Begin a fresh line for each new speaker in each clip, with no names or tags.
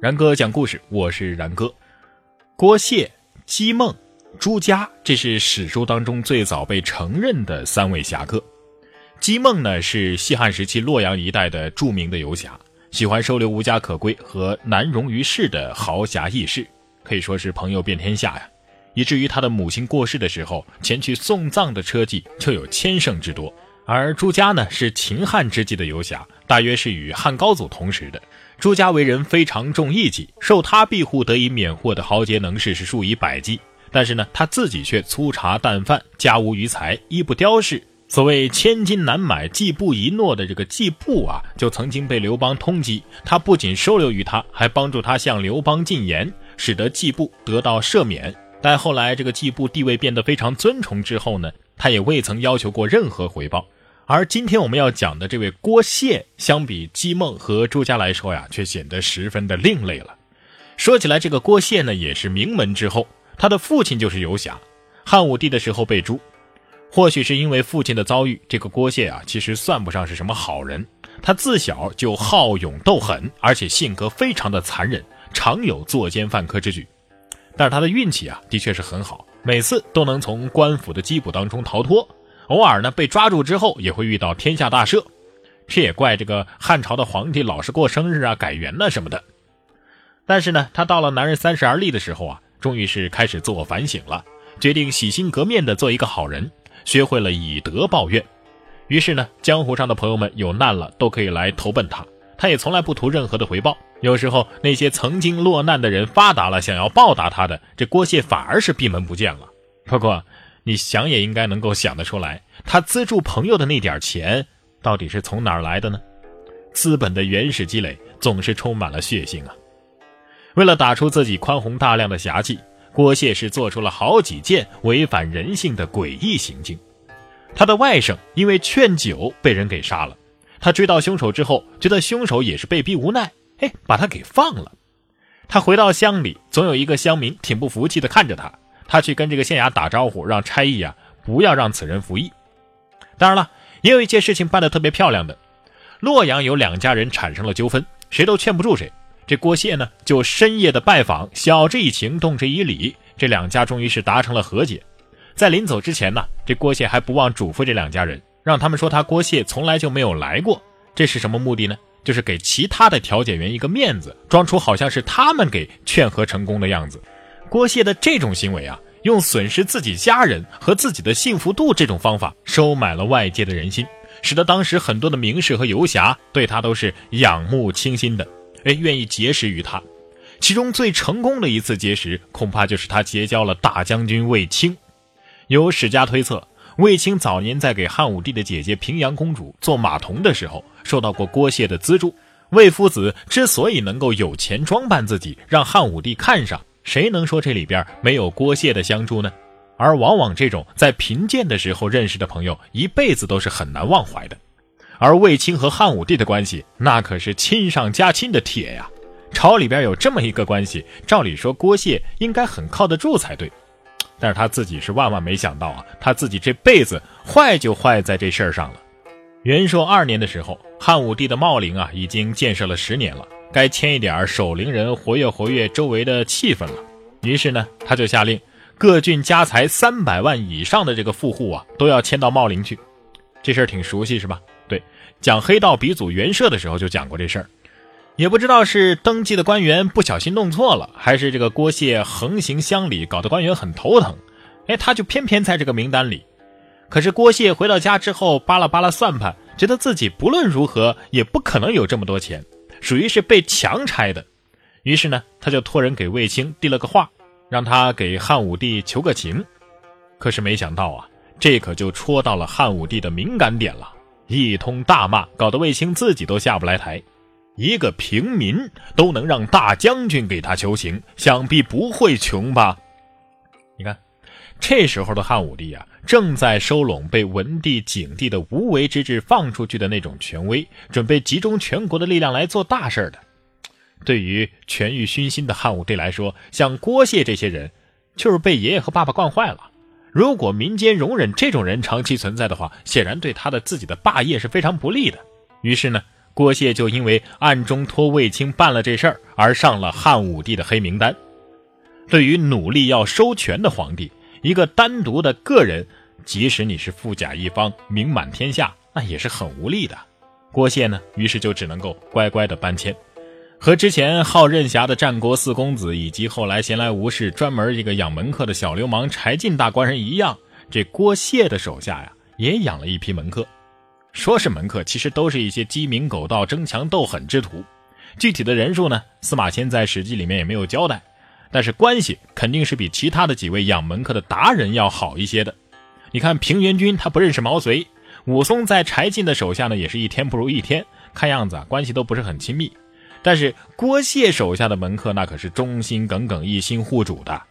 然哥讲故事，我是然哥。郭谢、姬梦、朱家，这是史书当中最早被承认的三位侠客。姬梦呢，是西汉时期洛阳一带的著名的游侠，喜欢收留无家可归和难容于世的豪侠义士，可以说是朋友遍天下呀。以至于他的母亲过世的时候，前去送葬的车骑就有千乘之多。而朱家呢，是秦汉之际的游侠，大约是与汉高祖同时的。朱家为人非常重义气，受他庇护得以免祸的豪杰能士是数以百计。但是呢，他自己却粗茶淡饭，家无余财，衣不雕饰。所谓千金难买季布一诺的这个季布啊，就曾经被刘邦通缉。他不仅收留于他，还帮助他向刘邦进言，使得季布得到赦免。但后来这个季布地位变得非常尊崇之后呢，他也未曾要求过任何回报。而今天我们要讲的这位郭谢，相比姬梦和朱家来说呀，却显得十分的另类了。说起来，这个郭谢呢，也是名门之后，他的父亲就是游侠，汉武帝的时候被诛。或许是因为父亲的遭遇，这个郭谢啊，其实算不上是什么好人。他自小就好勇斗狠，而且性格非常的残忍，常有作奸犯科之举。但是他的运气啊，的确是很好，每次都能从官府的缉捕当中逃脱。偶尔呢，被抓住之后也会遇到天下大赦，这也怪这个汉朝的皇帝老是过生日啊、改元呐什么的。但是呢，他到了男人三十而立的时候啊，终于是开始自我反省了，决定洗心革面的做一个好人，学会了以德报怨。于是呢，江湖上的朋友们有难了都可以来投奔他，他也从来不图任何的回报。有时候那些曾经落难的人发达了，想要报答他的，这郭谢反而是闭门不见了。不过。你想也应该能够想得出来，他资助朋友的那点钱到底是从哪儿来的呢？资本的原始积累总是充满了血腥啊！为了打出自己宽宏大量的侠气，郭谢是做出了好几件违反人性的诡异行径。他的外甥因为劝酒被人给杀了，他追到凶手之后，觉得凶手也是被逼无奈，哎，把他给放了。他回到乡里，总有一个乡民挺不服气的看着他。他去跟这个县衙打招呼，让差役啊不要让此人服役。当然了，也有一件事情办得特别漂亮的。洛阳有两家人产生了纠纷，谁都劝不住谁。这郭谢呢，就深夜的拜访，晓之以情，动之以理。这两家终于是达成了和解。在临走之前呢，这郭谢还不忘嘱咐这两家人，让他们说他郭谢从来就没有来过。这是什么目的呢？就是给其他的调解员一个面子，装出好像是他们给劝和成功的样子。郭谢的这种行为啊，用损失自己家人和自己的幸福度这种方法收买了外界的人心，使得当时很多的名士和游侠对他都是仰慕倾心的，哎，愿意结识于他。其中最成功的一次结识，恐怕就是他结交了大将军卫青。有史家推测，卫青早年在给汉武帝的姐姐平阳公主做马童的时候，受到过郭谢的资助。卫夫子之所以能够有钱装扮自己，让汉武帝看上。谁能说这里边没有郭谢的相助呢？而往往这种在贫贱的时候认识的朋友，一辈子都是很难忘怀的。而卫青和汉武帝的关系，那可是亲上加亲的铁呀。朝里边有这么一个关系，照理说郭谢应该很靠得住才对。但是他自己是万万没想到啊，他自己这辈子坏就坏在这事儿上了。元朔二年的时候，汉武帝的茂陵啊，已经建设了十年了。该签一点守陵人，活跃活跃周围的气氛了。于是呢，他就下令，各郡家财三百万以上的这个富户啊，都要迁到茂陵去。这事儿挺熟悉是吧？对，讲黑道鼻祖袁绍的时候就讲过这事儿。也不知道是登记的官员不小心弄错了，还是这个郭谢横行乡里，搞得官员很头疼。哎，他就偏偏在这个名单里。可是郭谢回到家之后，扒拉扒拉算盘，觉得自己不论如何也不可能有这么多钱。属于是被强拆的，于是呢，他就托人给卫青递了个话，让他给汉武帝求个情。可是没想到啊，这可就戳到了汉武帝的敏感点了，一通大骂，搞得卫青自己都下不来台。一个平民都能让大将军给他求情，想必不会穷吧？你看。这时候的汉武帝啊，正在收拢被文帝、景帝的无为之治放出去的那种权威，准备集中全国的力量来做大事的。对于权欲熏心的汉武帝来说，像郭谢这些人，就是被爷爷和爸爸惯坏了。如果民间容忍这种人长期存在的话，显然对他的自己的霸业是非常不利的。于是呢，郭谢就因为暗中托卫青办了这事儿而上了汉武帝的黑名单。对于努力要收权的皇帝，一个单独的个人，即使你是富甲一方、名满天下，那也是很无力的。郭谢呢，于是就只能够乖乖的搬迁。和之前好任侠的战国四公子，以及后来闲来无事专门这个养门客的小流氓柴进大官人一样，这郭谢的手下呀，也养了一批门客。说是门客，其实都是一些鸡鸣狗盗、争强斗狠之徒。具体的人数呢，司马迁在《史记》里面也没有交代。但是关系肯定是比其他的几位养门客的达人要好一些的。你看平原君他不认识毛遂，武松在柴进的手下呢，也是一天不如一天，看样子啊关系都不是很亲密。但是郭谢手下的门客那可是忠心耿耿、一心护主的，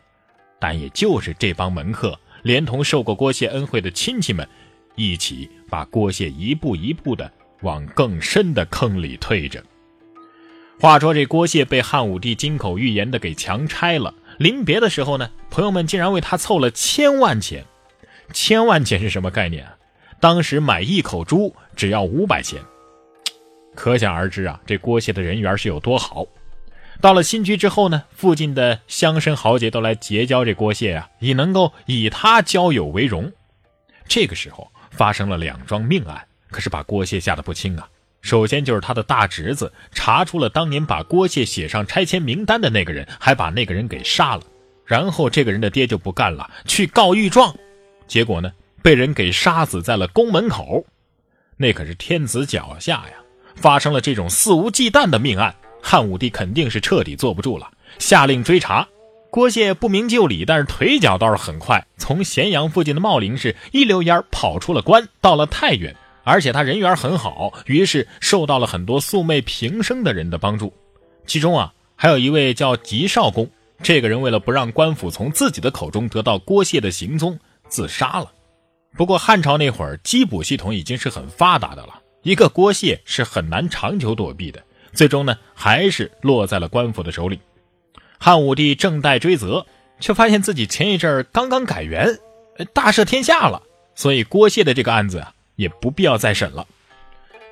但也就是这帮门客，连同受过郭谢恩惠的亲戚们，一起把郭谢一步一步的往更深的坑里退着。话说这郭谢被汉武帝金口玉言的给强拆了，临别的时候呢，朋友们竟然为他凑了千万钱。千万钱是什么概念啊？当时买一口猪只要五百钱。可想而知啊，这郭谢的人缘是有多好。到了新居之后呢，附近的乡绅豪杰都来结交这郭谢啊，以能够以他交友为荣。这个时候发生了两桩命案，可是把郭谢吓得不轻啊。首先就是他的大侄子查出了当年把郭谢写上拆迁名单的那个人，还把那个人给杀了。然后这个人的爹就不干了，去告御状，结果呢，被人给杀死在了宫门口。那可是天子脚下呀。发生了这种肆无忌惮的命案，汉武帝肯定是彻底坐不住了，下令追查。郭谢不明就里，但是腿脚倒是很快，从咸阳附近的茂陵市一溜烟跑出了关，到了太原，而且他人缘很好，于是受到了很多素昧平生的人的帮助。其中啊，还有一位叫吉少公，这个人为了不让官府从自己的口中得到郭谢的行踪，自杀了。不过汉朝那会儿缉捕系统已经是很发达的了。一个郭谢是很难长久躲避的，最终呢还是落在了官府的手里。汉武帝正待追责，却发现自己前一阵刚刚改元，大赦天下了，所以郭谢的这个案子啊也不必要再审了。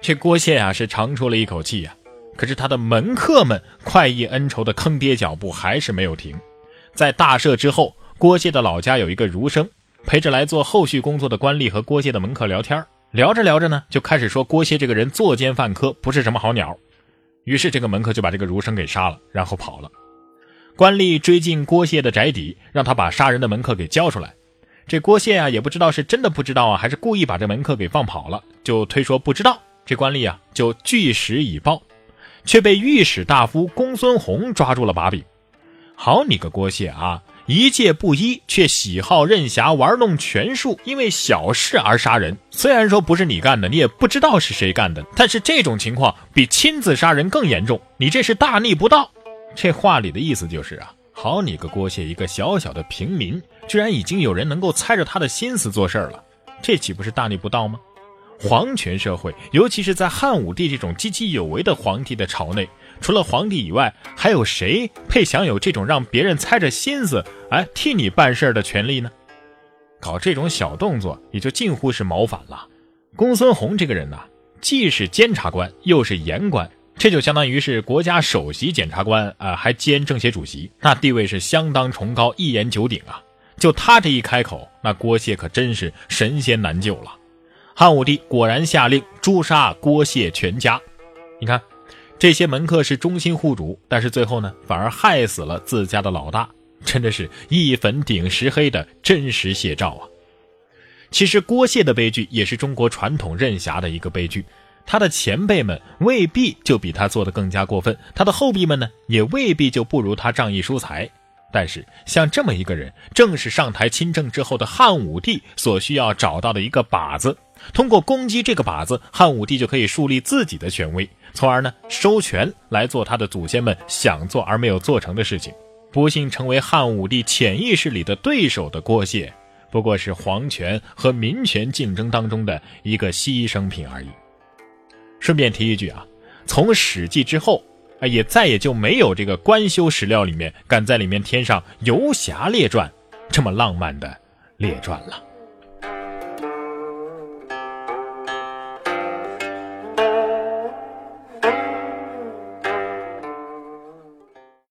这郭谢啊是长出了一口气呀，可是他的门客们快意恩仇的坑爹脚步还是没有停。在大赦之后，郭谢的老家有一个儒生，陪着来做后续工作的官吏和郭谢的门客聊天聊着聊着呢，就开始说郭谢这个人作奸犯科，不是什么好鸟。于是这个门客就把这个儒生给杀了，然后跑了。官吏追进郭谢的宅邸，让他把杀人的门客给交出来。这郭谢啊，也不知道是真的不知道啊，还是故意把这门客给放跑了，就推说不知道。这官吏啊，就据实以报，却被御史大夫公孙弘抓住了把柄。好你个郭谢啊！一介布衣，却喜好任侠玩弄权术，因为小事而杀人。虽然说不是你干的，你也不知道是谁干的，但是这种情况比亲自杀人更严重。你这是大逆不道。这话里的意思就是啊，好你个郭谢，一个小小的平民，居然已经有人能够猜着他的心思做事儿了，这岂不是大逆不道吗？皇权社会，尤其是在汉武帝这种积极有为的皇帝的朝内。除了皇帝以外，还有谁配享有这种让别人猜着心思，哎，替你办事的权利呢？搞这种小动作，也就近乎是谋反了。公孙弘这个人呐，既是监察官，又是言官，这就相当于是国家首席检察官啊，还兼政协主席，那地位是相当崇高，一言九鼎啊。就他这一开口，那郭谢可真是神仙难救了。汉武帝果然下令诛杀郭谢全家，你看。这些门客是忠心护主，但是最后呢，反而害死了自家的老大，真的是一粉顶十黑的真实写照啊！其实郭谢的悲剧也是中国传统任侠的一个悲剧，他的前辈们未必就比他做的更加过分，他的后辈们呢，也未必就不如他仗义疏财。但是像这么一个人，正是上台亲政之后的汉武帝所需要找到的一个靶子。通过攻击这个靶子，汉武帝就可以树立自己的权威，从而呢收权来做他的祖先们想做而没有做成的事情。不幸成为汉武帝潜意识里的对手的郭谢，不过是皇权和民权竞争当中的一个牺牲品而已。顺便提一句啊，从《史记》之后，也再也就没有这个官修史料里面敢在里面添上游侠列传这么浪漫的列传了。